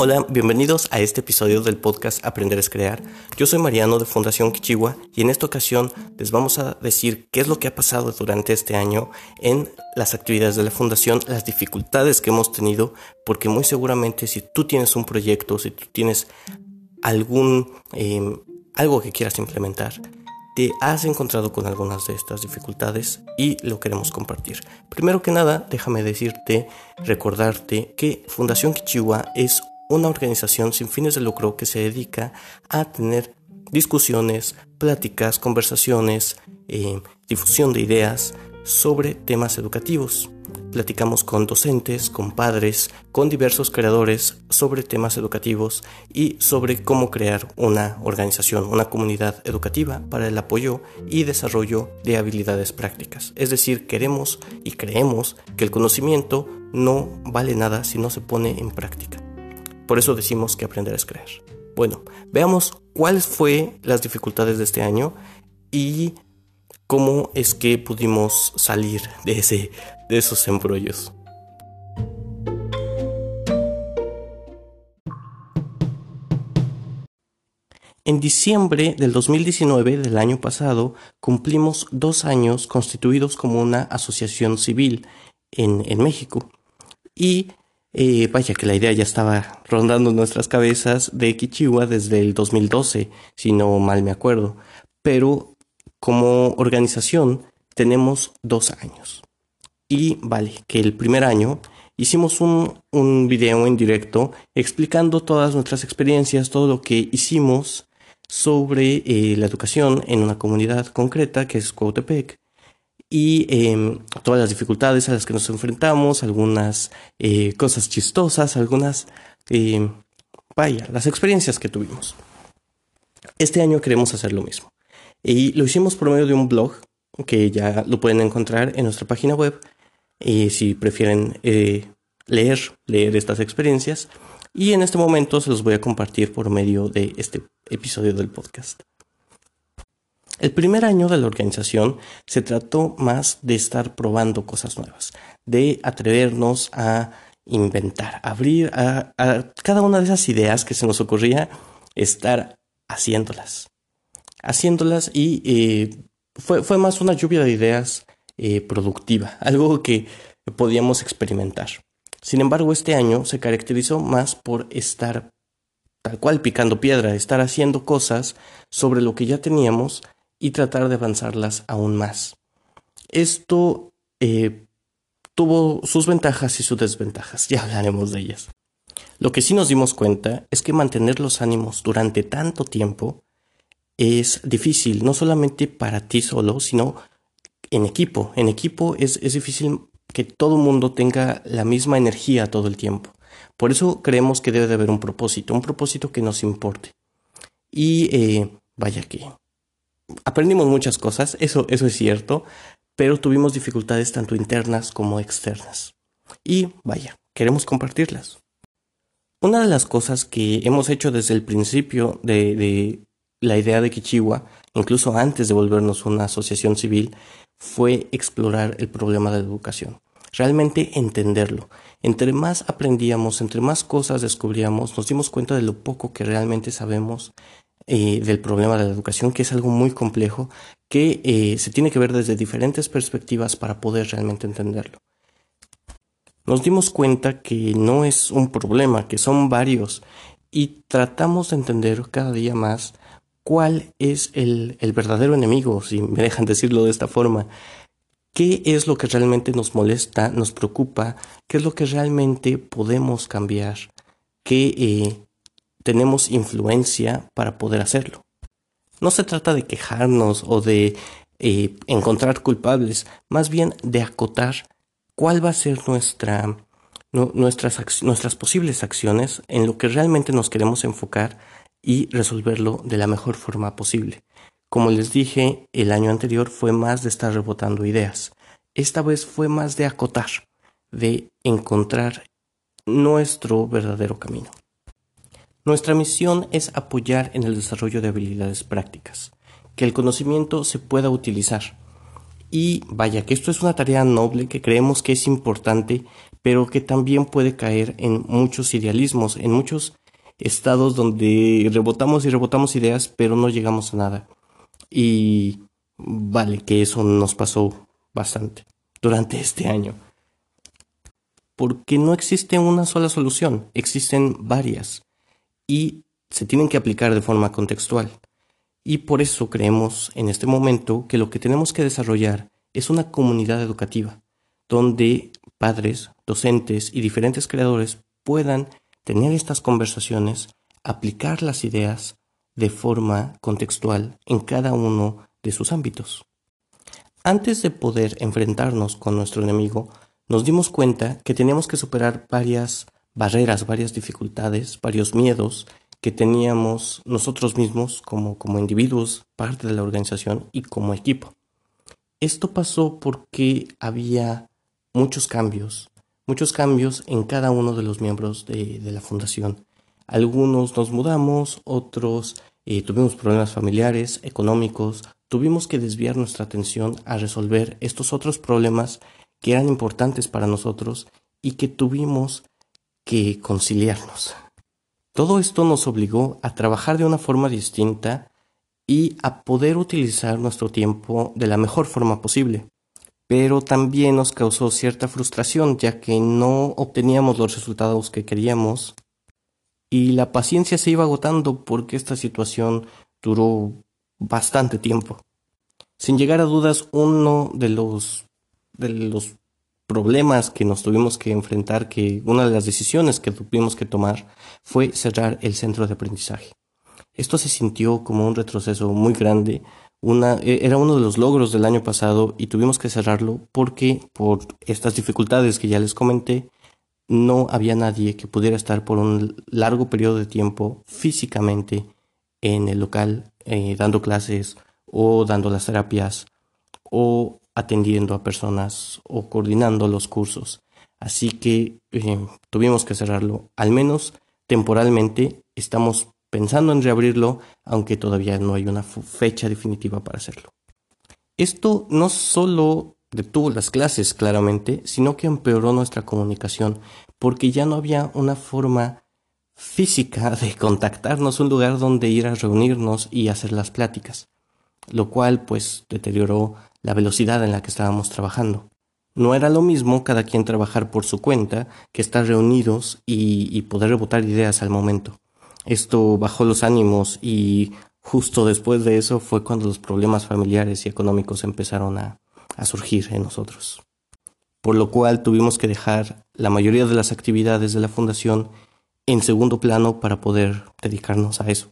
Hola, bienvenidos a este episodio del podcast Aprender es Crear. Yo soy Mariano de Fundación Kichiwa y en esta ocasión les vamos a decir qué es lo que ha pasado durante este año en las actividades de la Fundación, las dificultades que hemos tenido, porque muy seguramente si tú tienes un proyecto, si tú tienes algún em, algo que quieras implementar, te has encontrado con algunas de estas dificultades y lo queremos compartir. Primero que nada, déjame decirte, recordarte que Fundación Kichiwa es una organización sin fines de lucro que se dedica a tener discusiones, pláticas, conversaciones, eh, difusión de ideas sobre temas educativos. Platicamos con docentes, con padres, con diversos creadores sobre temas educativos y sobre cómo crear una organización, una comunidad educativa para el apoyo y desarrollo de habilidades prácticas. Es decir, queremos y creemos que el conocimiento no vale nada si no se pone en práctica. Por eso decimos que aprender es creer. Bueno, veamos cuáles fueron las dificultades de este año y cómo es que pudimos salir de, ese, de esos embrollos. En diciembre del 2019 del año pasado cumplimos dos años constituidos como una asociación civil en, en México y eh, vaya que la idea ya estaba rondando nuestras cabezas de Kichiwa desde el 2012, si no mal me acuerdo. Pero como organización tenemos dos años. Y vale, que el primer año hicimos un, un video en directo explicando todas nuestras experiencias, todo lo que hicimos sobre eh, la educación en una comunidad concreta que es Cuautepec y em, todas las dificultades a las que nos enfrentamos, algunas eh, cosas chistosas, algunas, em, vaya, las experiencias que tuvimos. Este año queremos hacer lo mismo. Y lo hicimos por medio de un blog que ya lo pueden encontrar en nuestra página web. Y si prefieren eh, leer, leer estas experiencias. Y en este momento se los voy a compartir por medio de este episodio del podcast. El primer año de la organización se trató más de estar probando cosas nuevas, de atrevernos a inventar, abrir a, cada una de esas ideas que se nos ocurría, estar haciéndolas. Haciéndolas y eh, fue, fue, más una lluvia de ideas eh, productiva, algo que podíamos experimentar. Sin embargo, este año se caracterizó más por estar tal cual picando piedra, estar haciendo cosas sobre lo que ya teníamos y tratar de avanzarlas aún más. Esto eh, tuvo sus ventajas y sus desventajas, ya hablaremos de ellas. Lo que sí nos dimos cuenta es que mantener los ánimos durante tanto tiempo es difícil, no solamente para ti solo, sino en equipo. En equipo es, difícil que todo el mundo tenga la misma energía todo el tiempo. Por eso creemos que debe de haber un propósito, un propósito que nos importe. Y eh, vaya que aprendimos muchas cosas, eso, eso es cierto, pero tuvimos dificultades tanto internas como externas. Y vaya, queremos compartirlas. Una de las cosas que hemos hecho desde el principio de, de la idea de Kichiwa, incluso antes de volvernos una asociación civil, fue explorar el problema de la educación. Realmente entenderlo. Entre más aprendíamos, entre más cosas descubríamos, nos dimos cuenta de lo poco que realmente sabemos eh, del problema de la educación, que es algo muy complejo, que eh, se tiene que ver desde diferentes perspectivas para poder realmente entenderlo. Nos dimos cuenta que no es un problema, que son varios, y tratamos de entender cada día más cuál es el, el verdadero enemigo, si me dejan decirlo de esta forma, qué es lo que realmente nos molesta, nos preocupa, qué es lo que realmente podemos cambiar, qué, eh, tenemos influencia para poder hacerlo. No se trata de quejarnos o de eh, encontrar culpables, más bien de acotar cuál va a ser nuestra, nuestras, nuestras posibles acciones en lo que realmente nos queremos enfocar y resolverlo de la mejor forma posible. Como les dije, el año anterior fue más de estar rebotando ideas. Esta vez fue más de acotar, de encontrar nuestro verdadero camino. Nuestra misión es apoyar en el desarrollo de habilidades prácticas, que el conocimiento se pueda utilizar Y vaya, que esto es una tarea noble que creemos que es importante, pero que también puede caer en muchos idealismos, en muchos estados donde rebotamos y rebotamos ideas, pero no llegamos a nada. Y vale, que eso nos pasó bastante durante este año. Porque no existe una sola solución, existen varias y se tienen que aplicar de forma contextual. Y por eso creemos en este momento que lo que tenemos que desarrollar es una comunidad educativa, donde padres, docentes y diferentes creadores puedan tener estas conversaciones, aplicar las ideas de forma contextual en cada uno de sus ámbitos. Antes de poder enfrentarnos con nuestro enemigo, nos dimos cuenta que teníamos que superar varias barreras, varias dificultades, varios miedos que teníamos nosotros mismos como, como individuos, parte de la organización y como equipo. Esto pasó porque había muchos cambios, muchos cambios en cada uno de los miembros de, la fundación. Algunos nos mudamos, otros eh, tuvimos problemas familiares, económicos, tuvimos que desviar nuestra atención a resolver estos otros problemas que eran importantes para nosotros y que tuvimos que conciliarnos. Todo esto nos obligó a trabajar de una forma distinta y a poder utilizar nuestro tiempo de la mejor forma posible. Pero también nos causó cierta frustración ya que no obteníamos los resultados que queríamos y la paciencia se iba agotando porque esta situación duró bastante tiempo. Sin llegar a dudas, uno de los, de los problemas que nos tuvimos que enfrentar, que una de las decisiones que tuvimos que tomar fue cerrar el centro de aprendizaje. Esto se sintió como un retroceso muy grande, e, era uno de los logros del año pasado y tuvimos que cerrarlo porque por estas dificultades que ya les comenté, no había nadie que pudiera estar por un largo periodo de tiempo físicamente en el local eh, dando clases o dando las terapias o atendiendo a personas o coordinando los cursos. Así que eh, tuvimos que cerrarlo, al menos temporalmente. Estamos pensando en reabrirlo, aunque todavía no hay una fecha definitiva para hacerlo. Esto no solo detuvo las clases, claramente, sino que empeoró nuestra comunicación, porque ya no había una forma física de contactarnos, un lugar donde ir a reunirnos y hacer las pláticas, lo cual pues deterioró la velocidad en la que estábamos trabajando. No era lo mismo cada quien trabajar por su cuenta que estar reunidos y, poder rebotar ideas al momento. Esto bajó los ánimos y justo después de eso fue cuando los problemas familiares y económicos empezaron a, a surgir en nosotros. Por lo cual tuvimos que dejar la mayoría de las actividades de la fundación en segundo plano para poder dedicarnos a eso.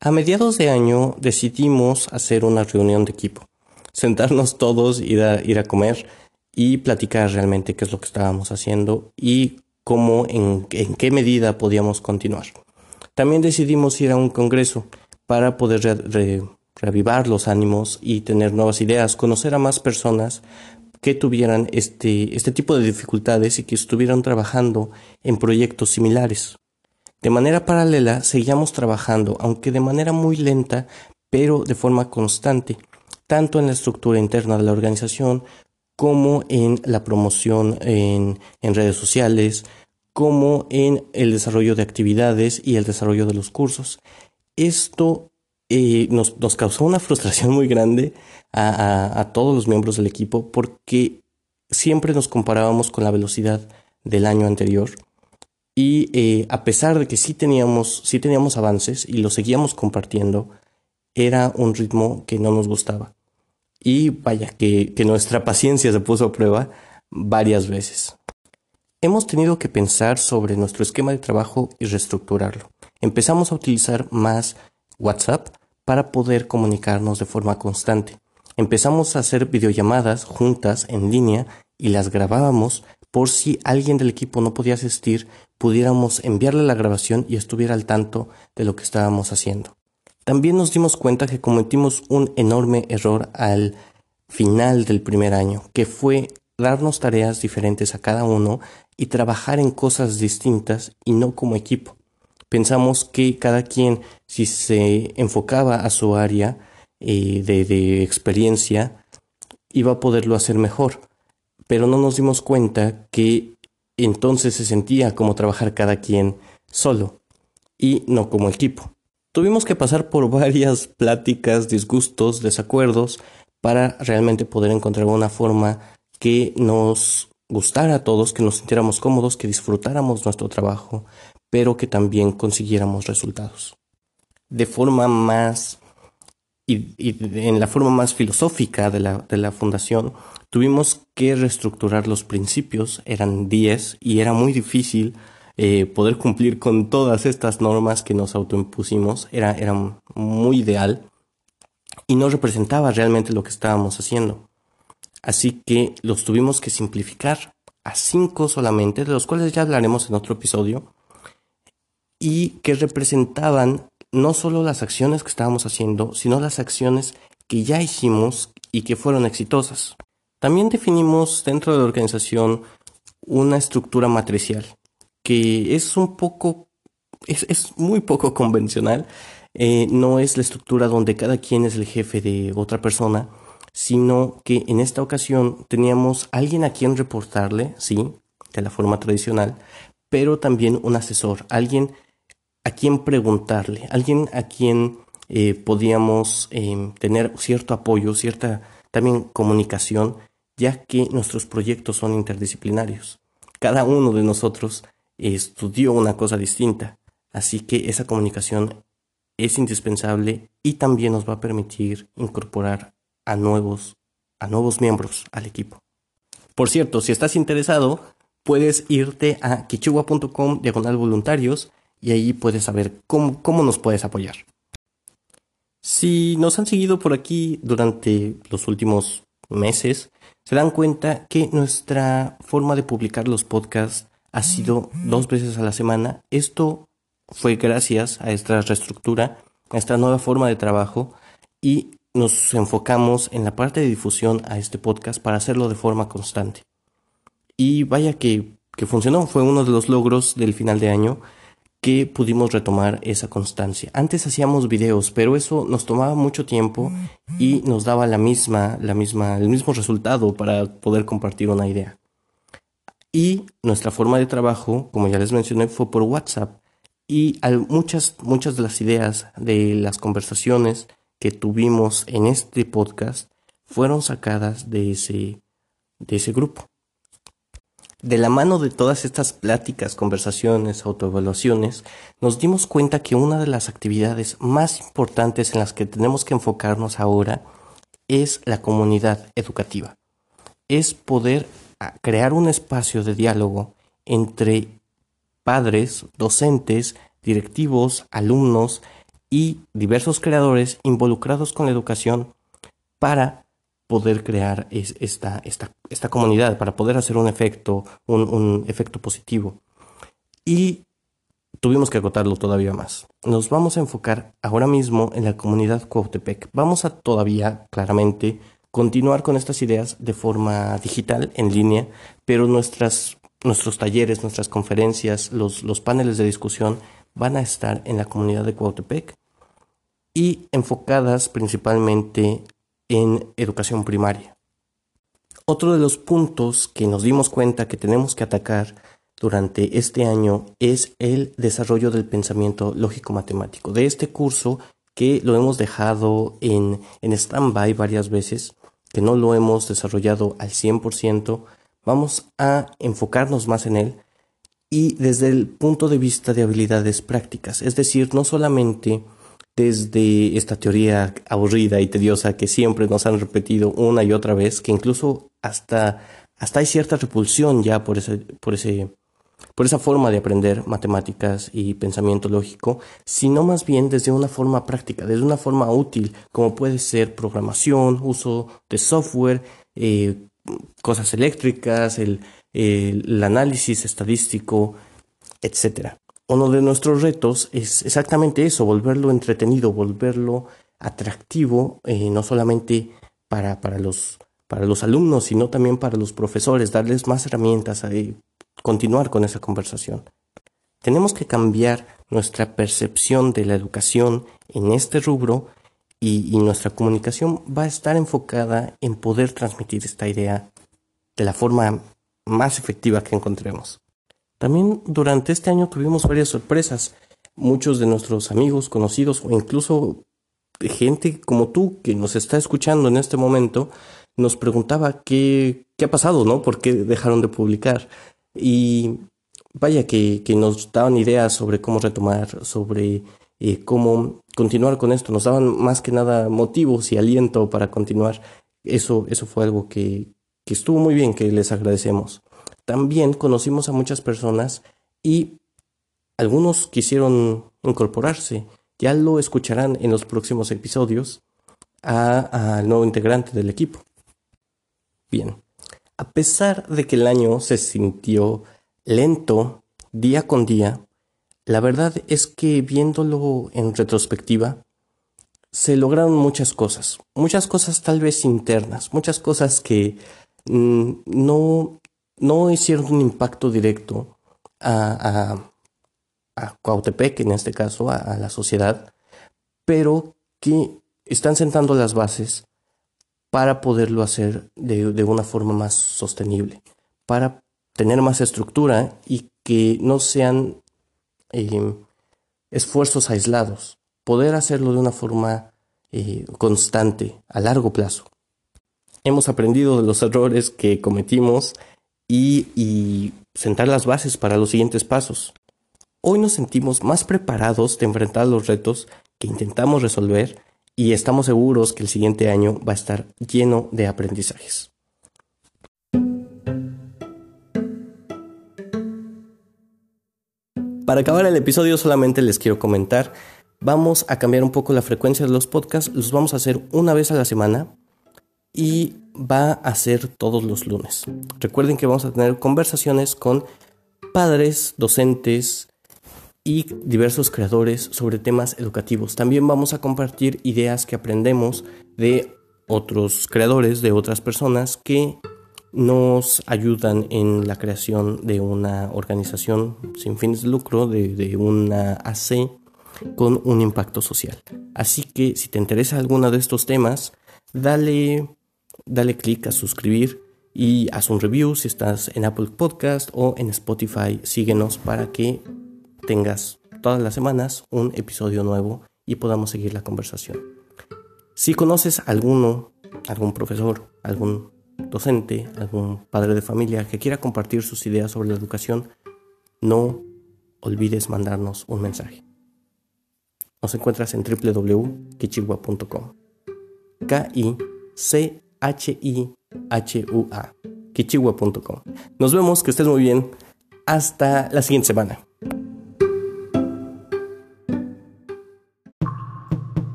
A mediados de año decidimos hacer una reunión de equipo sentarnos todos, ir a, ir a comer y platicar realmente qué es lo que estábamos haciendo y cómo, en, qué medida podíamos continuar. También decidimos ir a un congreso para poder reavivar los ánimos y tener nuevas ideas, conocer a más personas que tuvieran este, este tipo de dificultades y que estuvieran trabajando en proyectos similares. De manera paralela, seguíamos trabajando, aunque de manera muy lenta, pero de forma constante, tanto en la estructura interna de la organización como en la promoción en, redes sociales, como en el desarrollo de actividades y el desarrollo de los cursos. Esto eh, nos, causó una frustración muy grande a, todos los miembros del equipo porque siempre nos comparábamos con la velocidad del año anterior y eh, a pesar de que sí teníamos, sí teníamos avances y lo seguíamos compartiendo, era un ritmo que no nos gustaba. Y vaya, que, nuestra paciencia se puso a prueba varias veces. Hemos tenido que pensar sobre nuestro esquema de trabajo y reestructurarlo. Empezamos a utilizar más WhatsApp para poder comunicarnos de forma constante. Empezamos a hacer videollamadas juntas en línea y las grabábamos por si alguien del equipo no podía asistir, pudiéramos enviarle la grabación y estuviera al tanto de lo que estábamos haciendo. También nos dimos cuenta que cometimos un enorme error al final del primer año, que fue darnos tareas diferentes a cada uno y trabajar en cosas distintas y no como equipo. Pensamos que cada quien, si se enfocaba a su área eh, de, experiencia, iba a poderlo hacer mejor, pero no nos dimos cuenta que entonces se sentía como trabajar cada quien solo y no como equipo. Tuvimos que pasar por varias pláticas, disgustos, desacuerdos para realmente poder encontrar una forma que nos gustara a todos, que nos sintiéramos cómodos, que disfrutáramos nuestro trabajo, pero que también consiguiéramos resultados. De forma más y, en la forma más filosófica de la, de la fundación, tuvimos que reestructurar los principios, eran 10 y era muy difícil eh, poder cumplir con todas estas normas que nos autoimpusimos, era, era muy ideal y no representaba realmente lo que estábamos haciendo. Así que los tuvimos que simplificar a cinco solamente, de los cuales ya hablaremos en otro episodio, y que representaban no solo las acciones que estábamos haciendo, sino las acciones que ya hicimos y que fueron exitosas. También definimos dentro de la organización una estructura matricial, que es un poco, es, muy poco convencional. Eh, no es la estructura donde cada quien es el jefe de otra persona, sino que en esta ocasión teníamos alguien a quien reportarle, sí, de la forma tradicional, pero también un asesor, alguien a quien preguntarle, alguien a quien eh, podíamos em, tener cierto apoyo, cierta también comunicación, ya que nuestros proyectos son interdisciplinarios. Cada uno de nosotros estudió una cosa distinta, así que esa comunicación es indispensable y también nos va a permitir incorporar a nuevos, a nuevos miembros al equipo. Por cierto, si estás interesado, puedes irte a kichugua.com diagonal voluntarios y ahí puedes saber cómo, cómo nos puedes apoyar. Si nos han seguido por aquí durante los últimos meses, se dan cuenta que nuestra forma de publicar los podcasts ha sido dos veces a la semana. Esto fue gracias a esta reestructura, a esta nueva forma de trabajo y nos enfocamos en la parte de difusión a este podcast para hacerlo de forma constante. Y vaya que, que funcionó, fue uno de los logros del final de año que pudimos retomar esa constancia. Antes hacíamos videos, pero eso nos tomaba mucho tiempo y nos daba la misma, la misma, el mismo resultado para poder compartir una idea. Y nuestra forma de trabajo, como ya les mencioné, fue por WhatsApp. Y muchas, muchas de las ideas de las conversaciones que tuvimos en este podcast fueron sacadas de ese, de ese grupo. De la mano de todas estas pláticas, conversaciones, autoevaluaciones, nos dimos cuenta que una de las actividades más importantes en las que tenemos que enfocarnos ahora es la comunidad educativa. Es poder ah, crear un espacio de diálogo entre padres, docentes, directivos, alumnos y diversos creadores involucrados con la educación para poder crear esta, comunidad, para poder hacer un efecto, un, efecto positivo. Y tuvimos que acotarlo todavía más. Nos vamos a enfocar ahora mismo en la comunidad Cuautepec. Vamos a todavía, claramente, continuar con estas ideas de forma digital, en línea, pero nuestras, nuestros talleres, nuestras conferencias, los, los paneles de discusión van a estar en la comunidad de Cuautepec y enfocadas principalmente en educación primaria. Otro de los puntos que nos dimos cuenta que tenemos que atacar durante este año es el desarrollo del pensamiento lógico-matemático. De este curso que lo hemos dejado en, en stand-by varias veces, que no lo hemos desarrollado al 100%, vamos a enfocarnos más en él y desde el punto de vista de habilidades prácticas, es decir, no solamente desde esta teoría aburrida y tediosa que siempre nos han repetido una y otra vez, que incluso hasta, hasta hay cierta repulsión ya por ese, por ese, por esa forma de aprender matemáticas y pensamiento lógico, sino más bien desde una forma práctica, desde una forma útil, como puede ser programación, uso de software, eh, cosas eléctricas, el, el análisis estadístico, etc uno de nuestros retos es exactamente eso, volverlo entretenido, volverlo atractivo, eh, no solamente para, para, los, para los alumnos, sino también para los profesores, darles más herramientas a continuar con esa conversación. Tenemos que cambiar nuestra percepción de la educación en este rubro y, nuestra comunicación va a estar enfocada en poder transmitir esta idea de la forma más efectiva que encontremos. También durante este año tuvimos varias sorpresas. Muchos de nuestros amigos, conocidos o incluso gente como tú que nos está escuchando en este momento nos preguntaba qué, qué ha pasado, ¿no? ¿Por qué dejaron de publicar? Y vaya que, que nos daban ideas sobre cómo retomar, sobre eh, cómo continuar con esto. Nos daban más que nada motivos y aliento para continuar. Eso, eso fue algo que, que estuvo muy bien, que les agradecemos. También conocimos a muchas personas y algunos quisieron incorporarse. Ya lo escucharán en los próximos episodios al nuevo integrante del equipo. Bien, a pesar de que el año se sintió lento día con día, la verdad es que viéndolo en retrospectiva, se lograron muchas cosas, muchas cosas tal vez internas, muchas cosas que mm, no, no hicieron un impacto directo a, a, a Cuautepec, en este caso, a, la sociedad, pero que están sentando las bases para poderlo hacer de, una forma más sostenible, para tener más estructura y que no sean eh, esfuerzos aislados, poder hacerlo de una forma eh, constante, a largo plazo. Hemos aprendido de los errores que cometimos y sentar las bases para los siguientes pasos. Hoy nos sentimos más preparados de enfrentar los retos que intentamos resolver y estamos seguros que el siguiente año va a estar lleno de aprendizajes. Para acabar el episodio solamente les quiero comentar, vamos a cambiar un poco la frecuencia de los podcasts, los vamos a hacer una vez a la semana y va a ser todos los lunes. Recuerden que vamos a tener conversaciones con padres, docentes, y diversos creadores sobre temas educativos. También vamos a compartir ideas que aprendemos de otros creadores, de otras personas que nos ayudan en la creación de una organización sin fines de lucro, de, una AC con un impacto social. Así que si te interesa alguno de estos temas, dale, dale clic a suscribir y haz un review si estás en Apple Podcast o en Spotify. Síguenos para que tengas todas las semanas un episodio nuevo y podamos seguir la conversación. Si conoces alguno, algún profesor, algún docente, algún padre de familia que quiera compartir sus ideas sobre la educación, no olvides mandarnos un mensaje. Nos encuentras en www.kichigua.com. K-I-C-H-I-H-U-A. Kichigua.com. Nos vemos, que estés muy bien. Hasta la siguiente semana.